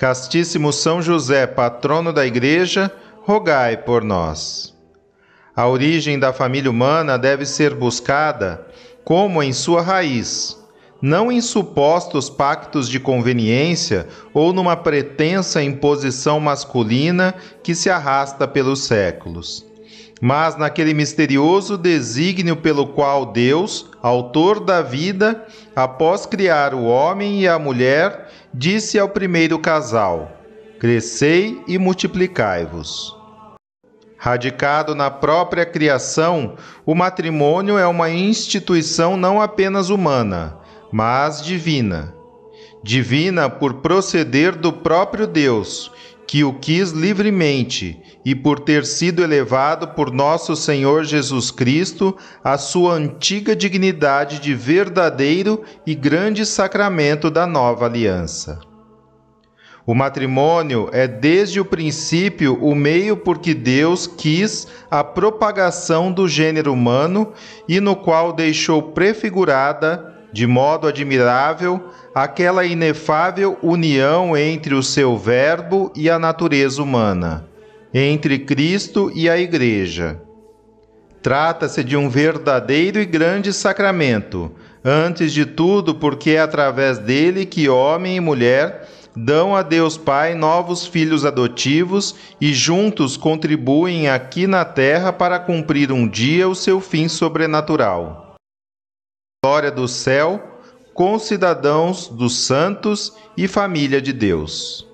Castíssimo São José, patrono da Igreja, rogai por nós. A origem da família humana deve ser buscada como em sua raiz, não em supostos pactos de conveniência ou numa pretensa imposição masculina que se arrasta pelos séculos, mas naquele misterioso desígnio pelo qual Deus, autor da vida, após criar o homem e a mulher, disse ao primeiro casal: Crescei e multiplicai-vos. Radicado na própria criação, o matrimônio é uma instituição não apenas humana, mas divina. Divina por proceder do próprio Deus, que o quis livremente, e por ter sido elevado por nosso Senhor Jesus Cristo à sua antiga dignidade de verdadeiro e grande sacramento da nova aliança. O matrimônio é desde o princípio o meio por que Deus quis a propagação do gênero humano e no qual deixou prefigurada, de modo admirável, aquela inefável união entre o seu Verbo e a natureza humana, entre Cristo e a Igreja. Trata-se de um verdadeiro e grande sacramento, antes de tudo porque é através dele que homem e mulher dão a Deus Pai novos filhos adotivos e juntos contribuem aqui na terra para cumprir um dia o seu fim sobrenatural. Glória do céu concidadãos dos santos e família de Deus.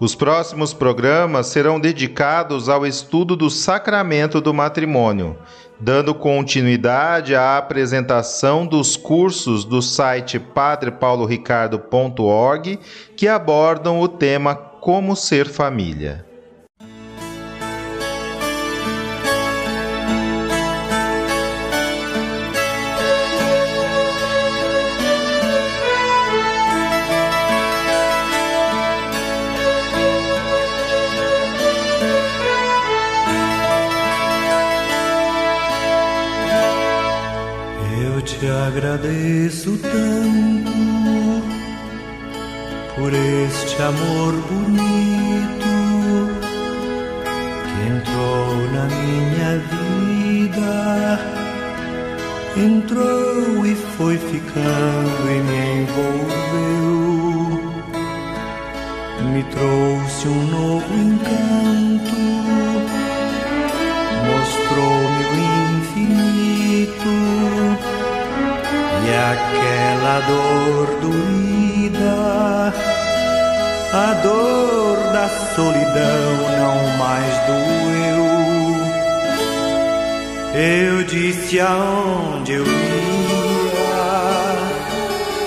Os próximos programas serão dedicados ao estudo do sacramento do matrimônio, dando continuidade à apresentação dos cursos do site padrepauloricardo.org que abordam o tema Como Ser Família. Agradeço tanto por este amor bonito que entrou na minha vida, entrou e foi ficando e me envolveu, me trouxe um novo encanto, mostrou-me o infinito e aquela dor doída, a dor da solidão não mais doeu. Eu disse aonde eu ia,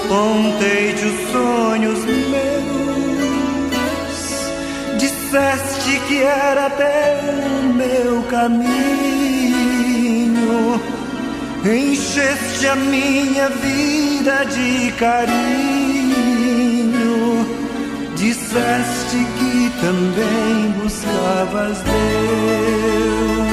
contei-te os sonhos meus, disseste que era o meu caminho encheste a minha vida de carinho, disseste que também buscavas Deus.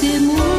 的梦。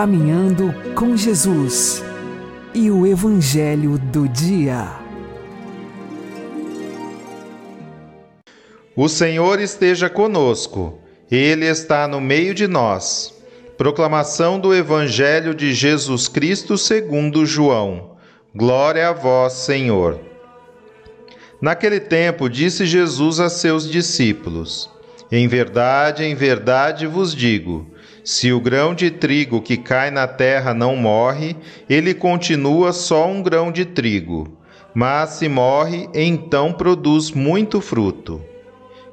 Caminhando com Jesus e o Evangelho do Dia. O Senhor esteja conosco, Ele está no meio de nós. Proclamação do Evangelho de Jesus Cristo segundo João. Glória a vós, Senhor. Naquele tempo disse Jesus a seus discípulos: Em verdade, em verdade vos digo se o grão de trigo que cai na terra não morre, ele continua só um grão de trigo. Mas se morre, então produz muito fruto.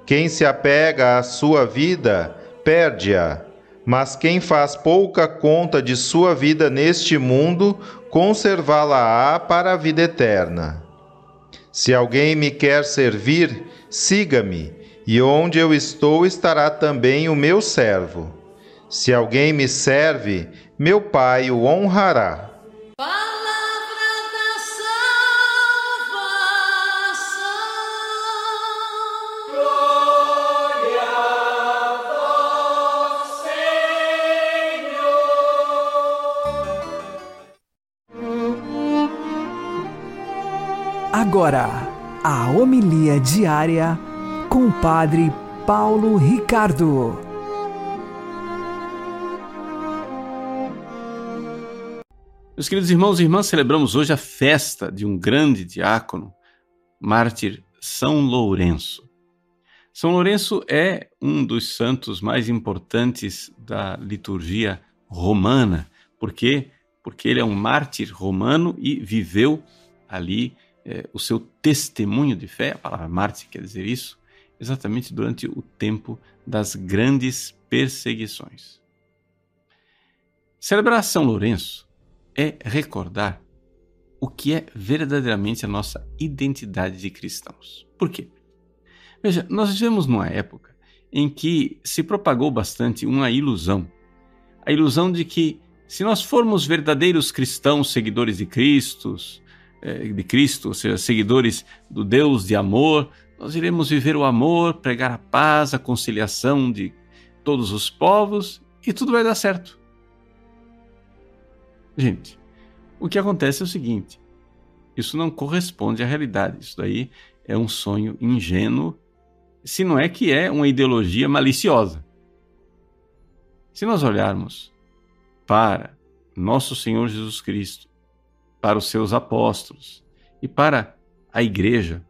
Quem se apega à sua vida, perde-a. Mas quem faz pouca conta de sua vida neste mundo, conservá-la-á para a vida eterna. Se alguém me quer servir, siga-me, e onde eu estou estará também o meu servo. Se alguém me serve, meu Pai o honrará. Palavra da salvação. Glória a vós, Senhor. Agora, a homilia diária com o Padre Paulo Ricardo. Meus queridos irmãos e irmãs, celebramos hoje a festa de um grande diácono, mártir São Lourenço. São Lourenço é um dos santos mais importantes da liturgia romana. Por quê? Porque ele é um mártir romano e viveu ali é, o seu testemunho de fé, a palavra mártir quer dizer isso, exatamente durante o tempo das grandes perseguições. Celebrar São Lourenço é recordar o que é verdadeiramente a nossa identidade de cristãos. Por quê? Veja, nós vivemos numa época em que se propagou bastante uma ilusão. A ilusão de que se nós formos verdadeiros cristãos, seguidores de Cristo, eh, de Cristo, ou seja, seguidores do Deus de amor, nós iremos viver o amor, pregar a paz, a conciliação de todos os povos e tudo vai dar certo. Gente, o que acontece é o seguinte: isso não corresponde à realidade. Isso daí é um sonho ingênuo, se não é que é uma ideologia maliciosa. Se nós olharmos para nosso Senhor Jesus Cristo, para os seus apóstolos e para a igreja,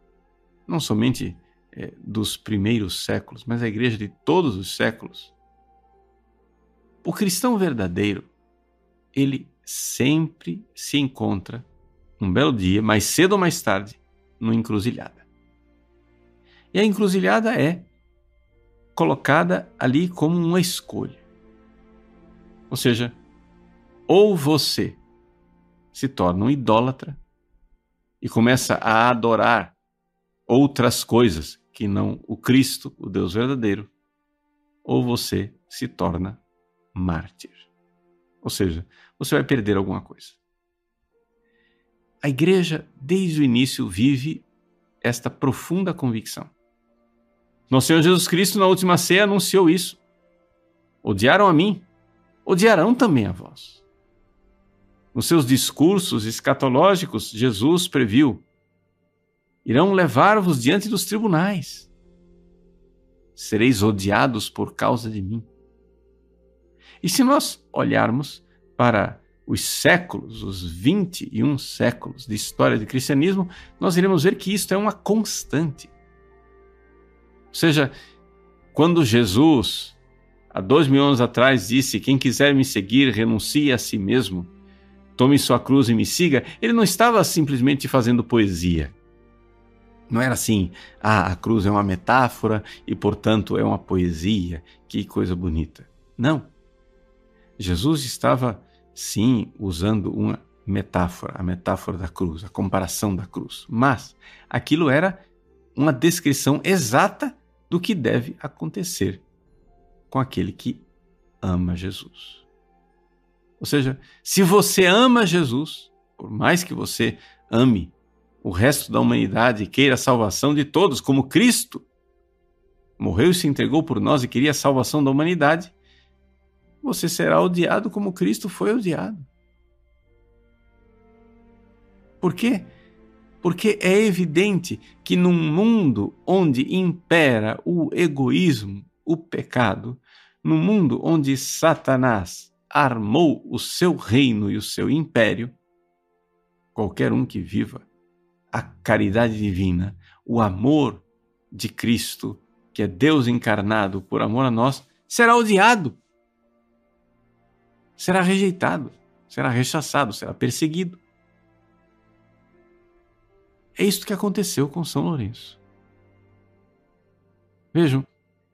não somente é, dos primeiros séculos, mas a igreja de todos os séculos, o cristão verdadeiro, ele sempre se encontra um belo dia, mais cedo ou mais tarde, numa encruzilhada. E a encruzilhada é colocada ali como uma escolha. Ou seja, ou você se torna um idólatra e começa a adorar outras coisas que não o Cristo, o Deus verdadeiro, ou você se torna mártir. Ou seja, você vai perder alguma coisa. A igreja, desde o início, vive esta profunda convicção. Nosso Senhor Jesus Cristo, na última ceia, anunciou isso. Odiaram a mim, odiarão também a vós. Nos seus discursos escatológicos, Jesus previu: irão levar-vos diante dos tribunais. Sereis odiados por causa de mim. E se nós olharmos para os séculos, os 21 séculos de história do cristianismo, nós iremos ver que isto é uma constante. Ou seja, quando Jesus, há dois mil anos atrás, disse: Quem quiser me seguir, renuncie a si mesmo, tome sua cruz e me siga, ele não estava simplesmente fazendo poesia. Não era assim, ah, a cruz é uma metáfora e, portanto, é uma poesia, que coisa bonita. Não. Jesus estava sim usando uma metáfora, a metáfora da cruz, a comparação da cruz. Mas aquilo era uma descrição exata do que deve acontecer com aquele que ama Jesus. Ou seja, se você ama Jesus, por mais que você ame o resto da humanidade e queira a salvação de todos, como Cristo morreu e se entregou por nós e queria a salvação da humanidade, você será odiado como Cristo foi odiado. Por quê? Porque é evidente que num mundo onde impera o egoísmo, o pecado, no mundo onde Satanás armou o seu reino e o seu império, qualquer um que viva a caridade divina, o amor de Cristo, que é Deus encarnado por amor a nós, será odiado será rejeitado, será rechaçado, será perseguido. É isso que aconteceu com São Lourenço. Vejam,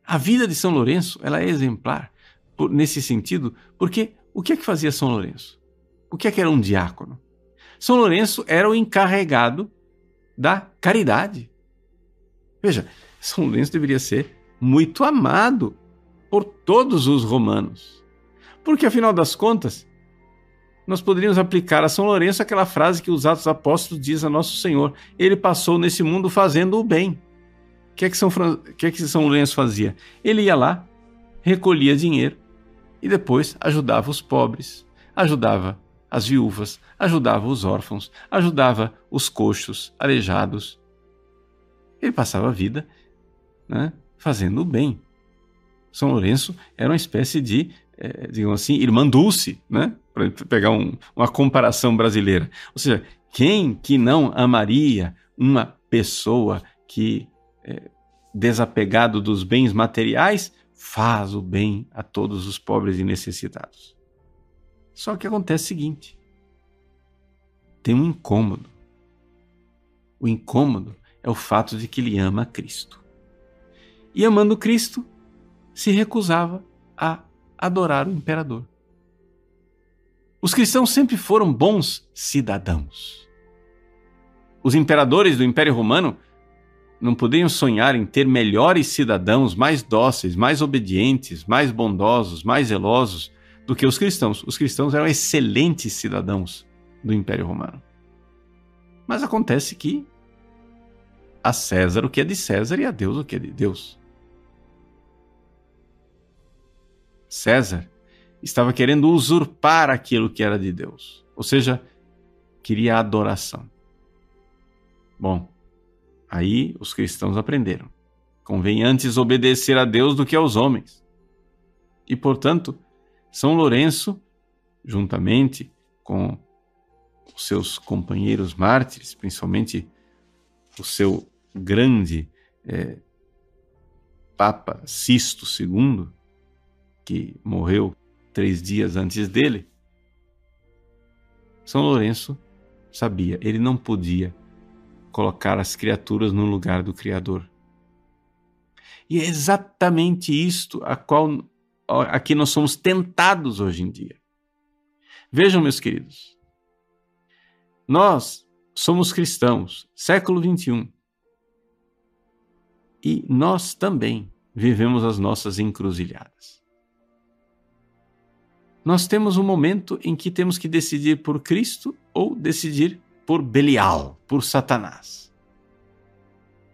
a vida de São Lourenço ela é exemplar por, nesse sentido, porque o que é que fazia São Lourenço? O que é que era um diácono? São Lourenço era o encarregado da caridade. Veja, São Lourenço deveria ser muito amado por todos os romanos. Porque, afinal das contas, nós poderíamos aplicar a São Lourenço aquela frase que os Atos Apóstolos diz a Nosso Senhor: Ele passou nesse mundo fazendo o bem. O que é que São, Fran... que é que São Lourenço fazia? Ele ia lá, recolhia dinheiro e depois ajudava os pobres, ajudava as viúvas, ajudava os órfãos, ajudava os coxos, aleijados. Ele passava a vida né, fazendo o bem. São Lourenço era uma espécie de é, digamos assim, irmã Dulce, né? Para pegar um, uma comparação brasileira. Ou seja, quem que não amaria uma pessoa que, é, desapegado dos bens materiais, faz o bem a todos os pobres e necessitados? Só que acontece o seguinte: tem um incômodo. O incômodo é o fato de que ele ama Cristo. E amando Cristo, se recusava a adorar o imperador. Os cristãos sempre foram bons cidadãos. Os imperadores do Império Romano não podiam sonhar em ter melhores cidadãos, mais dóceis, mais obedientes, mais bondosos, mais zelosos do que os cristãos. Os cristãos eram excelentes cidadãos do Império Romano. Mas acontece que a César o que é de César e a Deus o que é de Deus. César estava querendo usurpar aquilo que era de Deus, ou seja, queria adoração. Bom, aí os cristãos aprenderam. Convém antes obedecer a Deus do que aos homens. E, portanto, São Lourenço, juntamente com os seus companheiros mártires, principalmente o seu grande é, Papa Sisto II, que morreu três dias antes dele, São Lourenço sabia, ele não podia colocar as criaturas no lugar do Criador. E é exatamente isto a qual a que nós somos tentados hoje em dia. Vejam, meus queridos, nós somos cristãos, século 21. E nós também vivemos as nossas encruzilhadas nós temos um momento em que temos que decidir por Cristo ou decidir por Belial, por Satanás.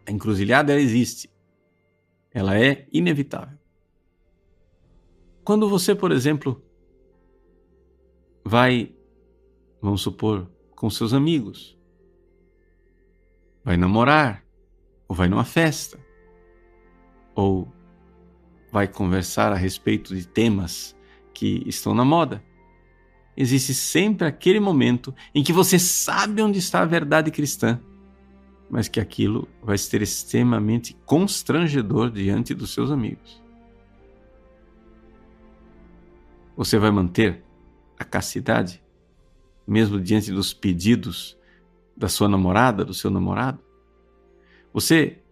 A encruzilhada ela existe. Ela é inevitável. Quando você, por exemplo, vai, vamos supor, com seus amigos, vai namorar, ou vai numa festa, ou vai conversar a respeito de temas que estão na moda. Existe sempre aquele momento em que você sabe onde está a verdade cristã, mas que aquilo vai ser extremamente constrangedor diante dos seus amigos. Você vai manter a castidade, mesmo diante dos pedidos da sua namorada, do seu namorado? Você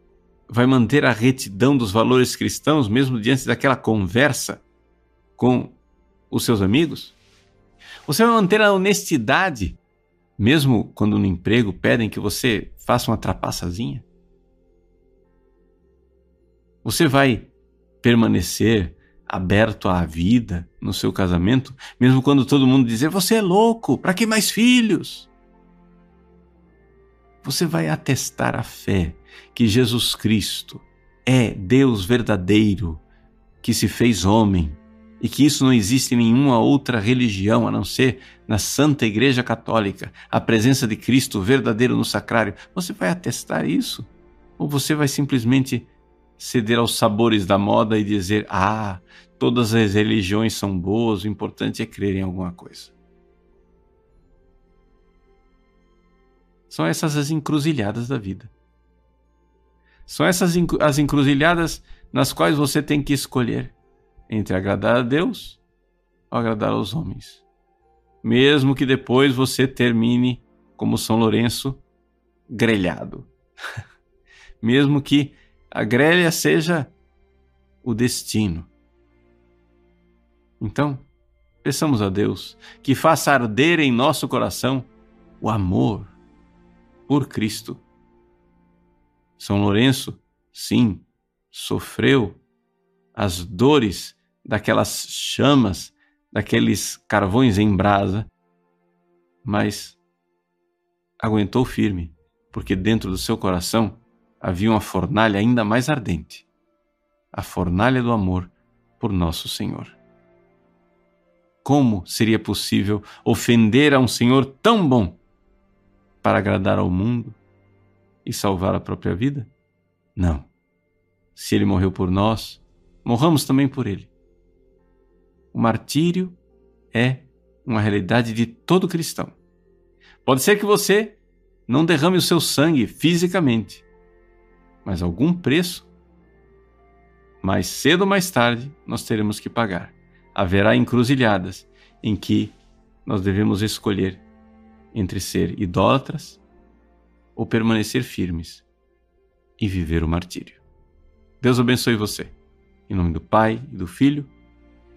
vai manter a retidão dos valores cristãos, mesmo diante daquela conversa com os seus amigos? Você vai manter a honestidade, mesmo quando no emprego pedem que você faça uma trapaçazinha? Você vai permanecer aberto à vida no seu casamento, mesmo quando todo mundo dizer você é louco, para que mais filhos? Você vai atestar a fé que Jesus Cristo é Deus verdadeiro que se fez homem e que isso não existe em nenhuma outra religião a não ser na Santa Igreja Católica, a presença de Cristo verdadeiro no sacrário, você vai atestar isso? Ou você vai simplesmente ceder aos sabores da moda e dizer: ah, todas as religiões são boas, o importante é crer em alguma coisa? São essas as encruzilhadas da vida. São essas as encruzilhadas nas quais você tem que escolher entre agradar a Deus ou agradar aos homens. Mesmo que depois você termine como São Lourenço, grelhado. Mesmo que a grelha seja o destino. Então, peçamos a Deus que faça arder em nosso coração o amor por Cristo. São Lourenço, sim, sofreu as dores daquelas chamas, daqueles carvões em brasa, mas aguentou firme, porque dentro do seu coração havia uma fornalha ainda mais ardente a fornalha do amor por nosso Senhor. Como seria possível ofender a um Senhor tão bom para agradar ao mundo e salvar a própria vida? Não. Se ele morreu por nós, morramos também por ele. O martírio é uma realidade de todo cristão. Pode ser que você não derrame o seu sangue fisicamente, mas algum preço, mais cedo ou mais tarde, nós teremos que pagar. Haverá encruzilhadas em que nós devemos escolher entre ser idólatras ou permanecer firmes e viver o martírio. Deus abençoe você. Em nome do Pai, e do Filho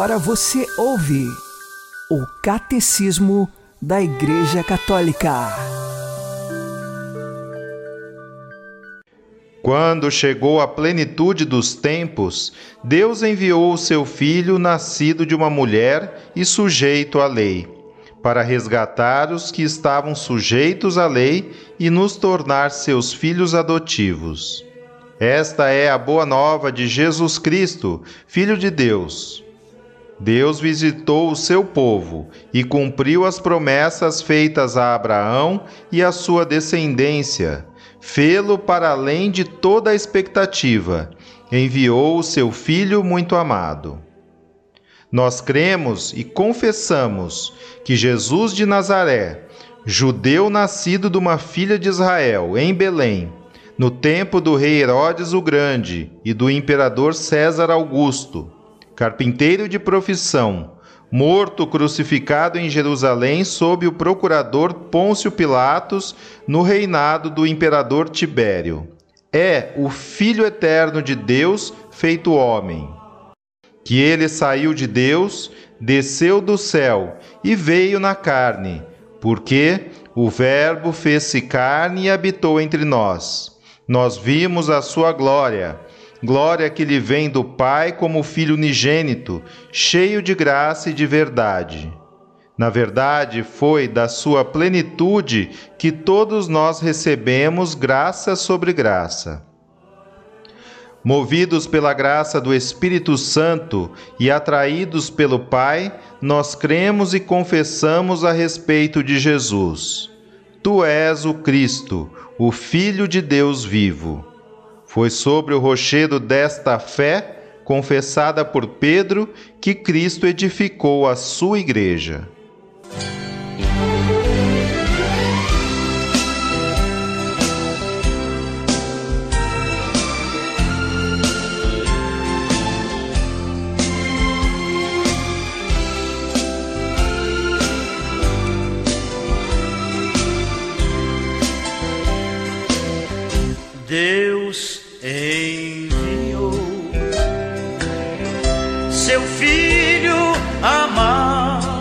Agora você ouve o Catecismo da Igreja Católica. Quando chegou a plenitude dos tempos, Deus enviou o seu Filho, nascido de uma mulher e sujeito à lei, para resgatar os que estavam sujeitos à lei e nos tornar seus filhos adotivos. Esta é a boa nova de Jesus Cristo, Filho de Deus. Deus visitou o seu povo e cumpriu as promessas feitas a Abraão e à sua descendência fê-lo para além de toda a expectativa, enviou o seu Filho muito amado. Nós cremos e confessamos que Jesus de Nazaré, judeu nascido de uma filha de Israel, em Belém, no tempo do rei Herodes o Grande e do imperador César Augusto, carpinteiro de profissão, morto crucificado em Jerusalém sob o procurador Pôncio Pilatos no reinado do imperador Tibério. É o Filho eterno de Deus feito homem. Que ele saiu de Deus, desceu do céu e veio na carne, porque o Verbo fez-se carne e habitou entre nós. Nós vimos a sua glória glória que lhe vem do Pai como Filho unigênito, cheio de graça e de verdade. Na verdade, foi da sua plenitude que todos nós recebemos graça sobre graça. Movidos pela graça do Espírito Santo e atraídos pelo Pai, nós cremos e confessamos a respeito de Jesus. Tu és o Cristo, o Filho de Deus vivo. Foi sobre o rochedo desta fé, confessada por Pedro, que Cristo edificou a sua igreja. Deus enviou seu filho amado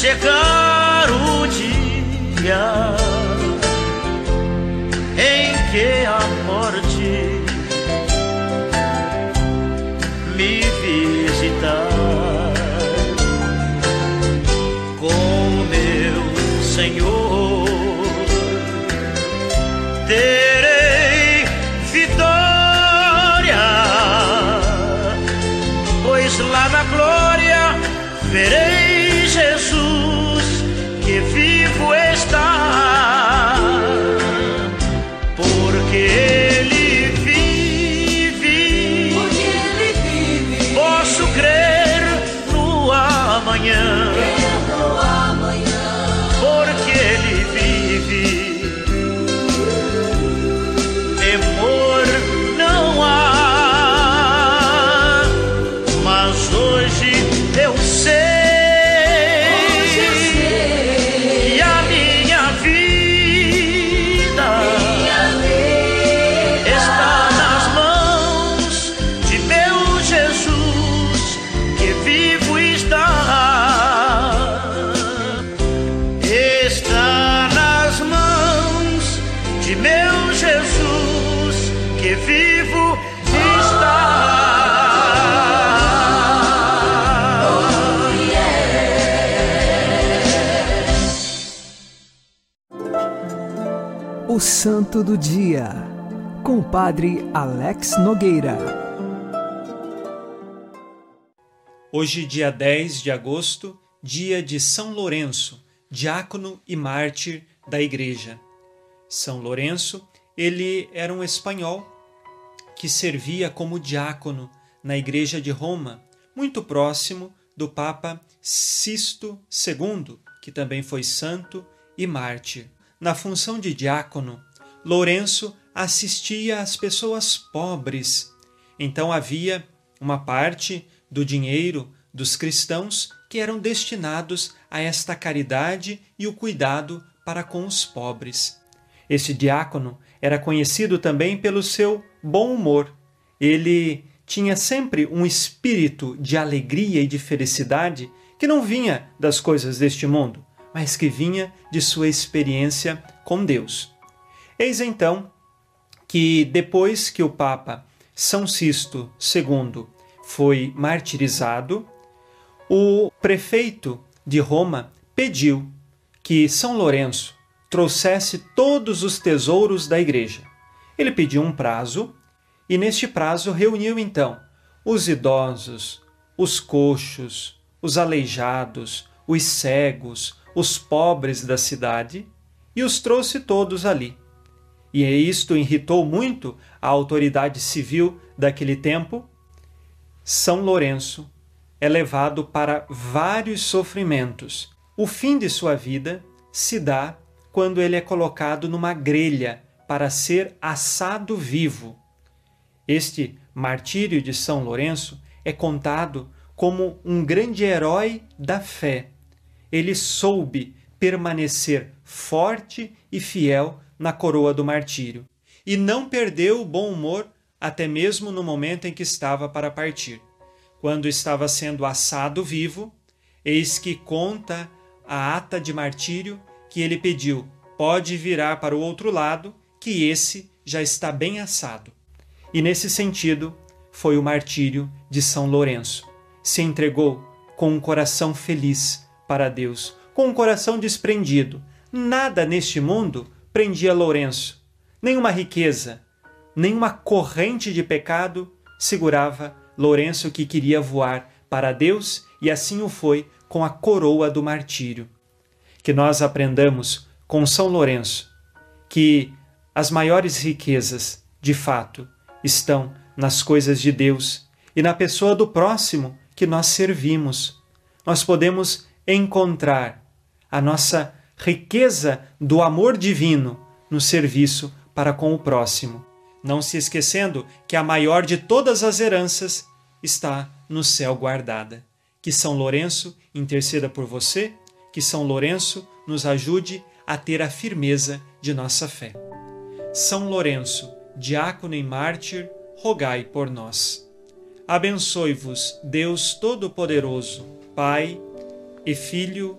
chegar o dia Santo do Dia, com o Padre Alex Nogueira. Hoje, dia 10 de agosto, dia de São Lourenço, diácono e mártir da Igreja. São Lourenço, ele era um espanhol que servia como diácono na Igreja de Roma, muito próximo do Papa Sisto II, que também foi santo e mártir. Na função de diácono, Lourenço assistia às pessoas pobres. Então havia uma parte do dinheiro dos cristãos que eram destinados a esta caridade e o cuidado para com os pobres. Este diácono era conhecido também pelo seu bom humor. Ele tinha sempre um espírito de alegria e de felicidade que não vinha das coisas deste mundo, mas que vinha de sua experiência com Deus. Eis então que depois que o Papa São Sisto II foi martirizado, o prefeito de Roma pediu que São Lourenço trouxesse todos os tesouros da igreja. Ele pediu um prazo e, neste prazo, reuniu então os idosos, os coxos, os aleijados, os cegos, os pobres da cidade e os trouxe todos ali. E isto irritou muito a autoridade civil daquele tempo. São Lourenço é levado para vários sofrimentos. O fim de sua vida se dá quando ele é colocado numa grelha para ser assado vivo. Este martírio de São Lourenço é contado como um grande herói da fé. Ele soube permanecer forte e fiel na coroa do martírio e não perdeu o bom humor até mesmo no momento em que estava para partir. Quando estava sendo assado vivo, eis que conta a ata de martírio que ele pediu: pode virar para o outro lado, que esse já está bem assado. E nesse sentido, foi o martírio de São Lourenço. Se entregou com um coração feliz para Deus, com um coração desprendido. Nada neste mundo prendia Lourenço, nenhuma riqueza, nenhuma corrente de pecado segurava Lourenço que queria voar para Deus e assim o foi com a coroa do martírio. Que nós aprendamos com São Lourenço que as maiores riquezas, de fato, estão nas coisas de Deus e na pessoa do próximo que nós servimos. Nós podemos encontrar a nossa riqueza do amor divino no serviço para com o próximo não se esquecendo que a maior de todas as heranças está no céu guardada. Que São Lourenço interceda por você, que São Lourenço nos ajude a ter a firmeza de nossa fé. São Lourenço, diácono e mártir, rogai por nós. Abençoe-vos, Deus Todo-Poderoso, Pai e Filho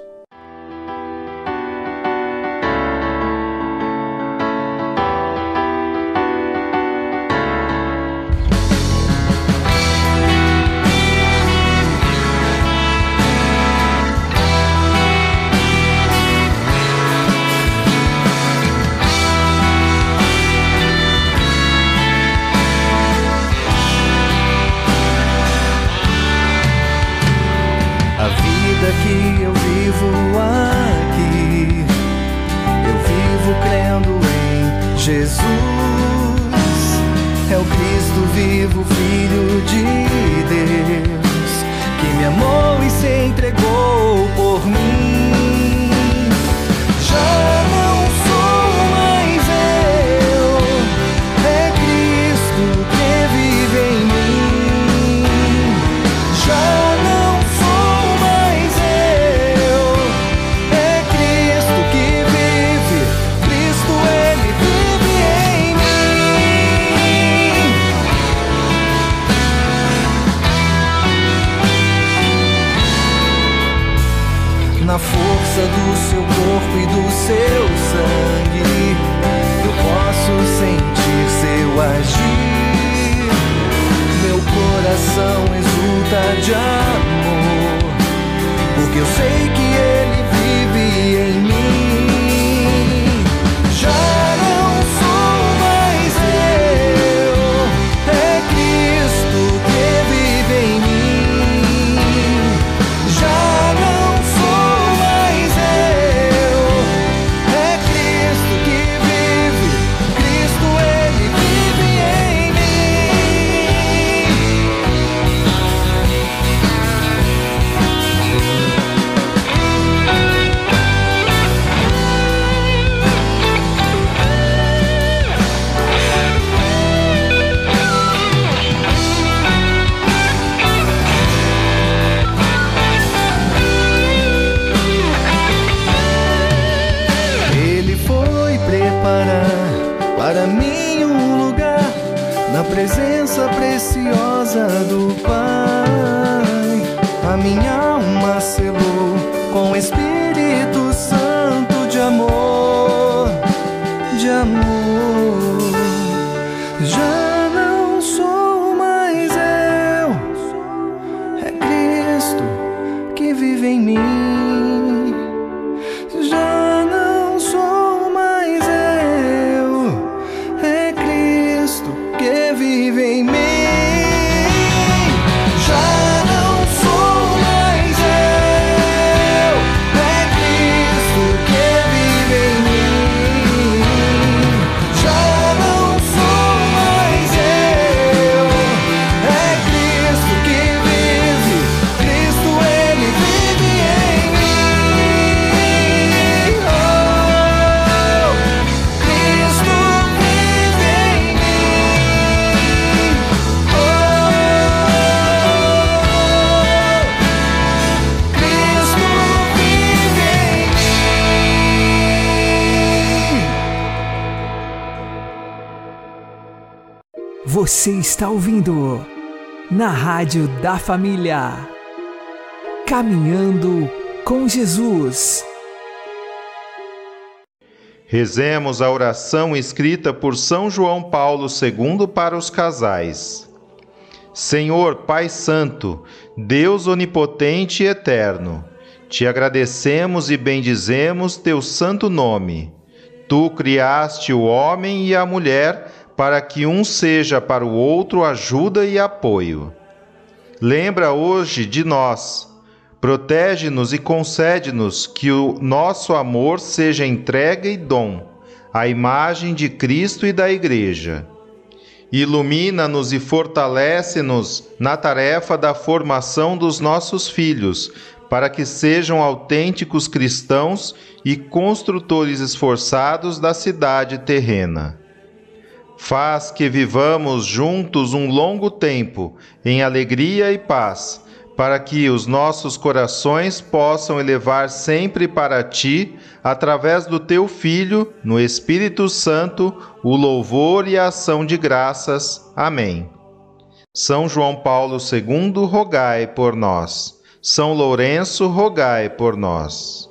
Você está ouvindo na Rádio da Família. Caminhando com Jesus. Rezemos a oração escrita por São João Paulo II para os casais. Senhor Pai Santo, Deus onipotente e eterno, te agradecemos e bendizemos teu santo nome. Tu criaste o homem e a mulher para que um seja para o outro ajuda e apoio. Lembra hoje de nós. Protege-nos e concede-nos que o nosso amor seja entrega e dom, à imagem de Cristo e da Igreja. Ilumina-nos e fortalece-nos na tarefa da formação dos nossos filhos, para que sejam autênticos cristãos e construtores esforçados da cidade terrena. Faz que vivamos juntos um longo tempo, em alegria e paz, para que os nossos corações possam elevar sempre para ti, através do teu Filho, no Espírito Santo, o louvor e a ação de graças. Amém. São João Paulo II, rogai por nós. São Lourenço, rogai por nós.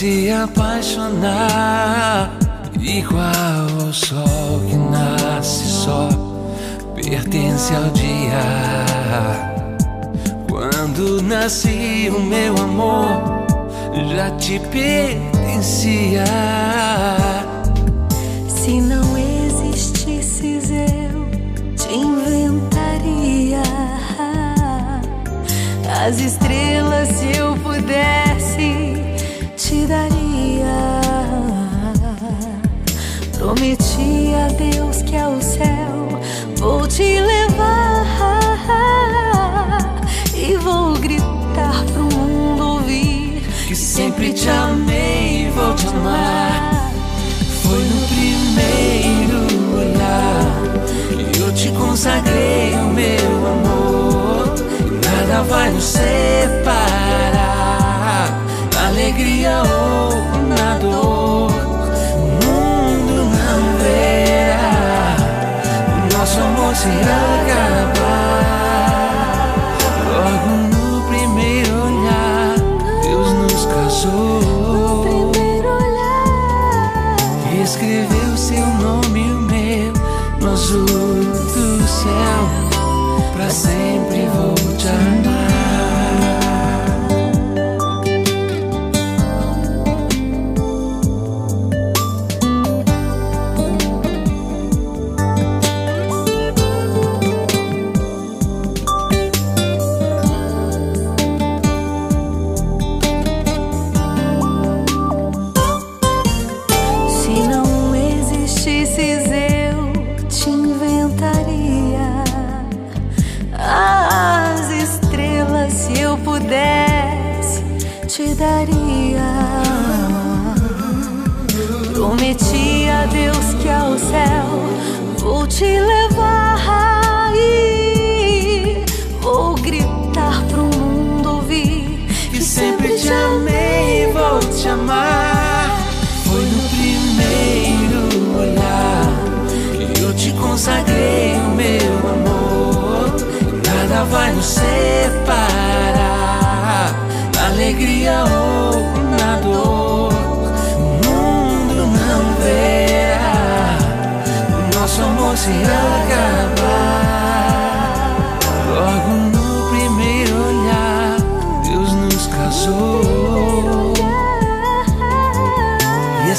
Se apaixonar. Igual ao sol que nasce só, pertence ao dia. Quando nasci, o meu amor já te pertencia. Se não existisses, eu te inventaria. As estrelas, se eu pudesse, te daria. Prometi a Deus que ao céu vou te levar e vou gritar pro mundo ouvir que sempre te amei e vou te amar. Foi no primeiro olhar que eu te consagrei o meu amor. E nada vai nos separar, alegria ou na dor. O mundo não verá o nosso amor se acabar. Logo no primeiro olhar, Deus nos casou. Escreveu seu nome e o meu no azul do céu. Pra sempre vou te amar.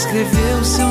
Escreveu seu